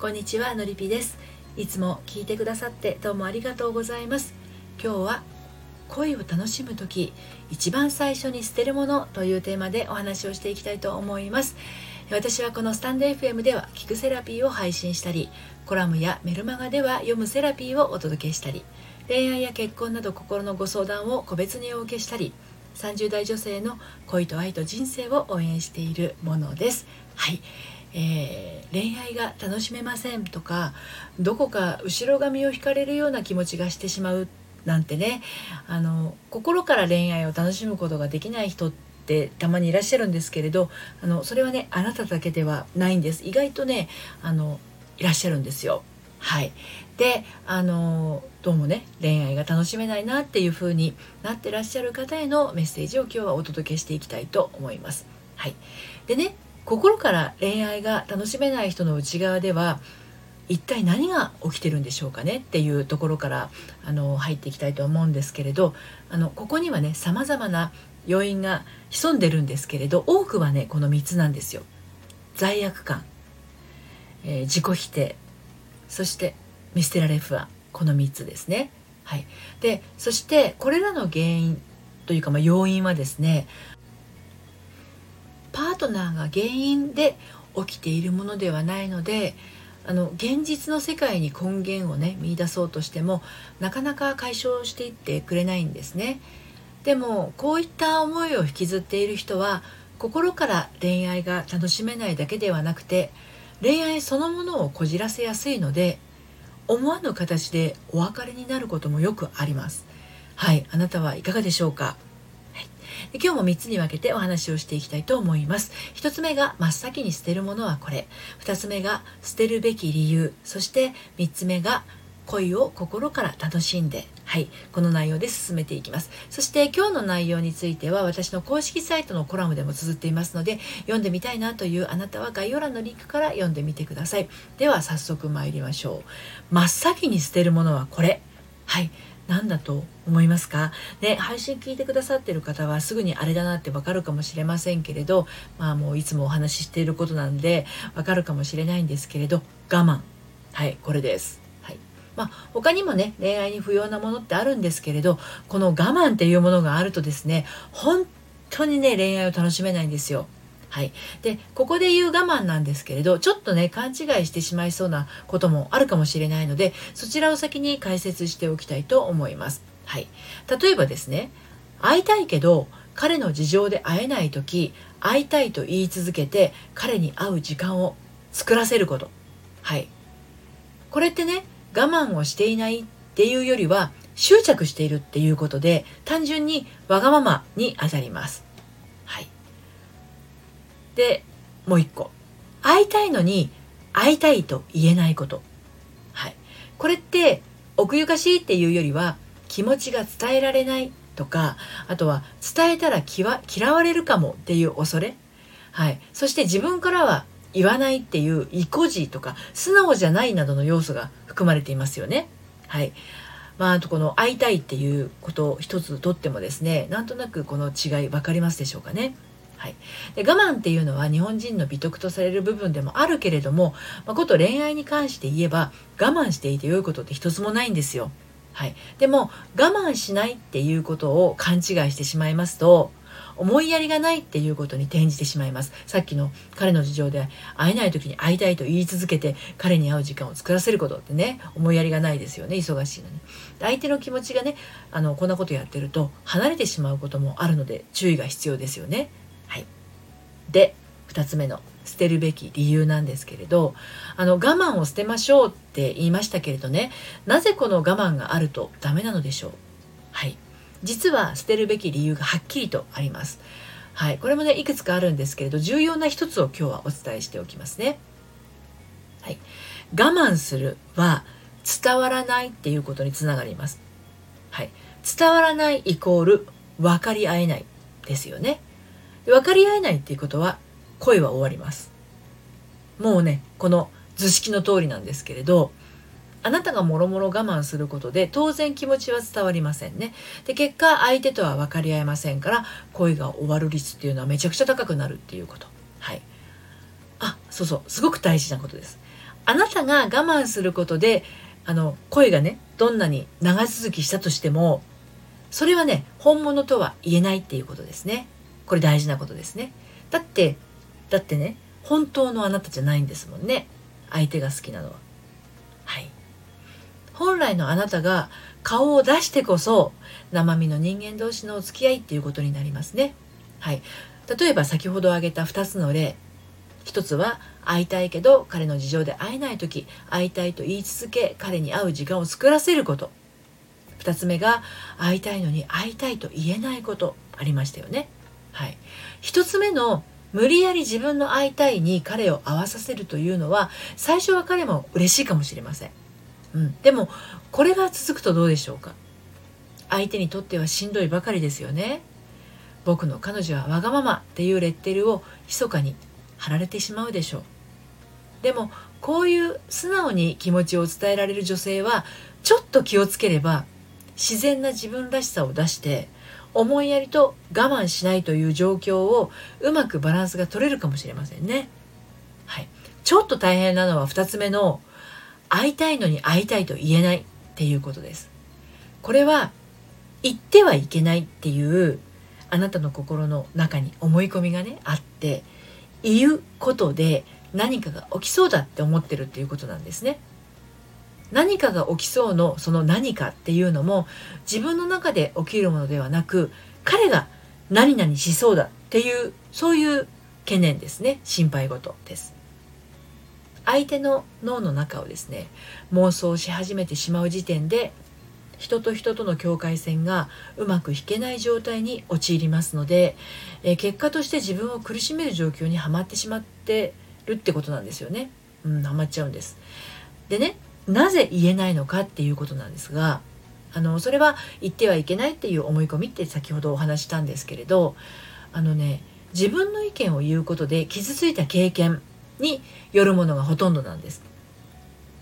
こんにちはのりぴです。いつも聞いてくださってどうもありがとうございます。今日は恋を楽しむ時一番最初に捨てるものというテーマでお話をしていきたいと思います。私はこのスタンド FM では聞くセラピーを配信したりコラムやメルマガでは読むセラピーをお届けしたり恋愛や結婚など心のご相談を個別にお受けしたり30代女性の恋と愛と人生を応援しているものです。はい。えー、恋愛が楽しめませんとかどこか後ろ髪を引かれるような気持ちがしてしまうなんてねあの心から恋愛を楽しむことができない人ってたまにいらっしゃるんですけれどあのそれはねあなただけではないんです意外とねあのいらっしゃるんですよ。はい、であのどうもね恋愛が楽しめないなっていう風になってらっしゃる方へのメッセージを今日はお届けしていきたいと思います。はい、でね心から恋愛が楽しめない人の内側では一体何が起きてるんでしょうかねっていうところからあの入っていきたいと思うんですけれどあのここにはねさまざまな要因が潜んでるんですけれど多くはねこの3つなんですよ。罪悪感、えー、自己否定そして見捨てられ不安この3つですね。はい、でそしてこれらの原因というか、まあ、要因はですねパートナーが原因で起きているものではないのであの現実の世界に根源をね見出そうとしてもなかなか解消していってくれないんですね。でもこういった思いを引きずっている人は心から恋愛が楽しめないだけではなくて恋愛そのものをこじらせやすいので思わぬ形でお別れになることもよくあります。はいあなたはいかがでしょうか？で今日も3つに分けてお話をしていきたいと思います。1つ目が真っ先に捨てるものはこれ。2つ目が捨てるべき理由。そして3つ目が恋を心から楽しんで。はい。この内容で進めていきます。そして今日の内容については私の公式サイトのコラムでも綴っていますので読んでみたいなというあなたは概要欄のリンクから読んでみてください。では早速参りましょう。真っ先に捨てるものはこれ。はい。何だと思いますか？ね配信聞いてくださってる方はすぐにあれだなってわかるかもしれませんけれどまあもういつもお話ししていることなんでわかるかもしれないんですけれど我慢。はいこれです。はい。まあ、他にもね恋愛に不要なものってあるんですけれどこの我慢っていうものがあるとですね本当にね恋愛を楽しめないんですよ。はい、でここで言う我慢なんですけれどちょっとね勘違いしてしまいそうなこともあるかもしれないのでそちらを先に解説しておきたいと思います。はい、例えばですね会いたいけど彼の事情で会えない時会いたいと言い続けて彼に会う時間を作らせること。はい。これってね我慢をしていないっていうよりは執着しているっていうことで単純にわがままにあたります。でもう一個。会いたいのに会いたいと言えないこと、はい、これって奥ゆかしいっていうよりは気持ちが伝えられないとかあとは伝えたら嫌われるかもっていう恐れ、はい、そして自分からは言わないっていう意固地とか素直じゃないなどの要素が含まれていますよね。はい。まあ、あとこの会いたいっていうことを一つとってもですねなんとなくこの違い分かりますでしょうかね。はい、で我慢っていうのは日本人の美徳とされる部分でもあるけれども、まあ、こと恋愛に関して言えば我慢していて良いことって一つもないんですよ。はい、でも我慢しないっていうことを勘違いしてしまいますと思いやりがないっていうことに転じてしまいます。さっきの彼の事情で会えない時に会いたいと言い続けて彼に会う時間を作らせることってね思いやりがないですよね。忙しいのに。相手の気持ちがねあのこんなことやってると離れてしまうこともあるので注意が必要ですよね。はい、で2つ目の捨てるべき理由なんですけれどあの我慢を捨てましょうって言いましたけれどねなぜこの我慢があるとダメなのでしょう？はい。実は捨てるべき理由がはっきりとあります。はい。これもねいくつかあるんですけれど重要な一つを今日はお伝えしておきますね。はい。我慢するは伝わらないっていうことにつながります。はい。伝わらないイコール分かり合えないですよね。分かり合えないっていうことは恋は終わります。もうねこの図式の通りなんですけれどあなたがもろもろ我慢することで当然気持ちは伝わりませんね。で結果相手とは分かり合えませんから恋が終わる率っていうのはめちゃくちゃ高くなるっていうこと。はい。あそうそう。すごく大事なことです。あなたが我慢することであの恋がねどんなに長続きしたとしてもそれはね本物とは言えないっていうことですね。これ大事なことですね。だってだってね本当のあなたじゃないんですもんね。相手が好きなのは。はい。本来のあなたが顔を出してこそ生身の人間同士のお付き合いっていうことになりますね。はい。例えば先ほど挙げた2つの例。一つは会いたいけど彼の事情で会えない時会いたいと言い続け彼に会う時間を作らせること。2つ目が会いたいのに会いたいと言えないことありましたよね。はい。1つ目の無理やり自分の会いたいに彼を会わさせるというのは最初は彼も嬉しいかもしれません、うん、でもこれが続くとどうでしょうか？相手にとってはしんどいばかりですよね。僕の彼女はわがままっていうレッテルを密かに貼られてしまうでしょう。でもこういう素直に気持ちを伝えられる女性はちょっと気をつければ自然な自分らしさを出して思いやりと我慢しないという状況をうまくバランスが取れるかもしれませんね。はい、ちょっと大変なのは2つ目の会いたいのに会いたいと言えないっていうことです。これは言ってはいけないっていうあなたの心の中に思い込みがねあって言うことで何かが起きそうだって思ってるっていうことなんですね。何かが起きそうのその何かっていうのも自分の中で起きるものではなく彼が何々しそうだっていうそういう懸念ですね心配事です相手の脳の中をですね妄想し始めてしまう時点で人と人との境界線がうまく引けない状態に陥りますので、え結果として自分を苦しめる状況にはまってしまってるってことなんですよね。うん、ハマっちゃうんです。でね、なぜ言えないのかっていうことなんですが、あのそれは言ってはいけないっていう思い込みって先ほどお話したんですけれど、あのね、自分の意見を言うことで傷ついた経験によるものがほとんどなんです。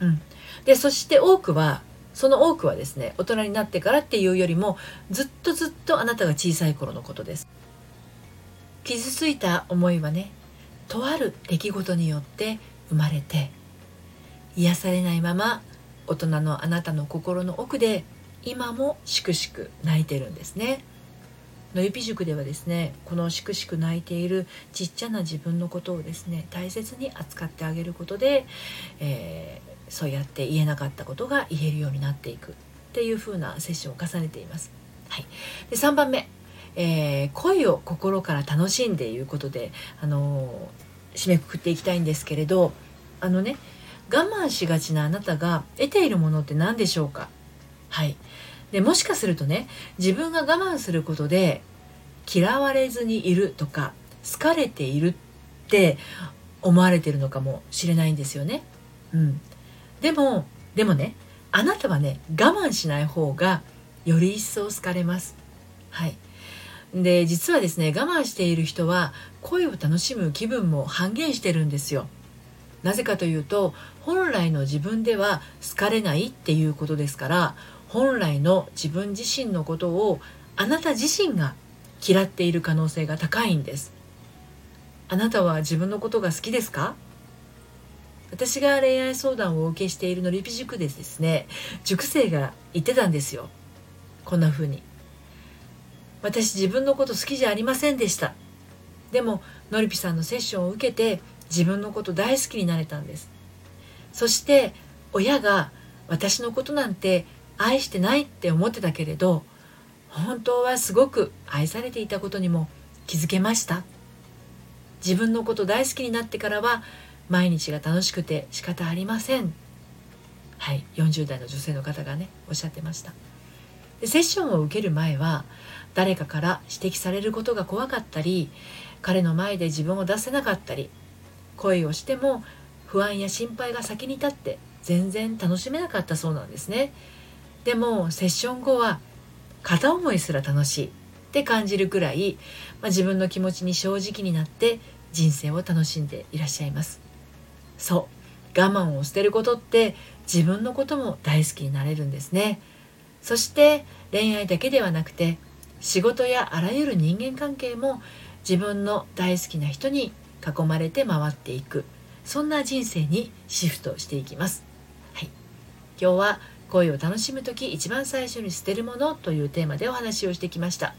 うん、でそして多くはその多くはですね大人になってからっていうよりもずっとずっとあなたが小さい頃のことです。傷ついた思いはねとある出来事によって生まれて癒されないまま大人のあなたの心の奥で今もしくしく泣いてるんですね。のゆぴ塾ではですねこのしくしく泣いているちっちゃな自分のことをですね大切に扱ってあげることで、えー、そうやって言えなかったことが言えるようになっていくっていう風なセッションを重ねています。はい、で3番目えー、恋を心から楽しんでいうことで、あのー、締めくくっていきたいんですけれどあのね我慢しがちなあなたが得ているものって何でしょうか？はい。でもしかするとね自分が我慢することで嫌われずにいるとか好かれているって思われてるのかもしれないんですよね。うん、でもでもねあなたはね我慢しない方がより一層好かれます。はい。で実はですね我慢している人は恋を楽しむ気分も半減してるんですよ。なぜかというと本来の自分では好かれないっていうことですから本来の自分自身のことをあなた自身が嫌っている可能性が高いんです。あなたは自分のことが好きですか？私が恋愛相談をお受けしているのりぴ塾でですね塾生が言ってたんですよ。こんな風に。私自分のこと好きじゃありませんでした。でものりぴさんのセッションを受けて自分のこと大好きになれたんです。そして親が私のことなんて愛してないって思ってたけれど本当はすごく愛されていたことにも気づけました。自分のこと大好きになってからは毎日が楽しくて仕方ありません。はい40代の女性の方がねおっしゃってました。でセッションを受ける前は誰かから指摘されることが怖かったり彼の前で自分を出せなかったり恋をしても不安や心配が先に立って全然楽しめなかったそうなんですね。でもセッション後は片思いすら楽しいって感じるくらい、まあ、自分の気持ちに正直になって人生を楽しんでいらっしゃいます。そう我慢を捨てることって自分のことも大好きになれるんですね。そして恋愛だけではなくて仕事やあらゆる人間関係も自分の大好きな人に囲まれて回っていく。そんな人生にシフトしていきます、はい、今日は恋を楽しむ時一番最初に捨てるものというテーマでお話をしてきました。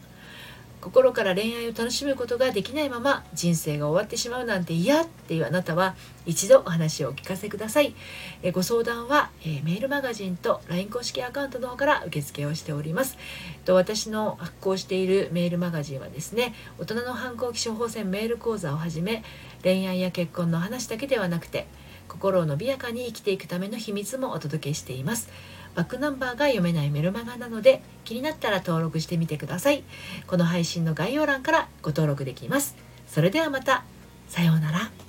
心から恋愛を楽しむことができないまま人生が終わってしまうなんて嫌っていうあなたは一度お話をお聞かせください。えご相談は、えメールマガジンと LINE 公式アカウントの方から受付をしております。と私の発行しているメールマガジンはですね大人の反抗期処方箋メール講座をはじめ恋愛や結婚の話だけではなくて心を伸びやかに生きていくための秘密もお届けしています。バックナンバーが読めないメルマガなので気になったら登録してみてください。この配信の概要欄からご登録できます。それではまた。さようなら。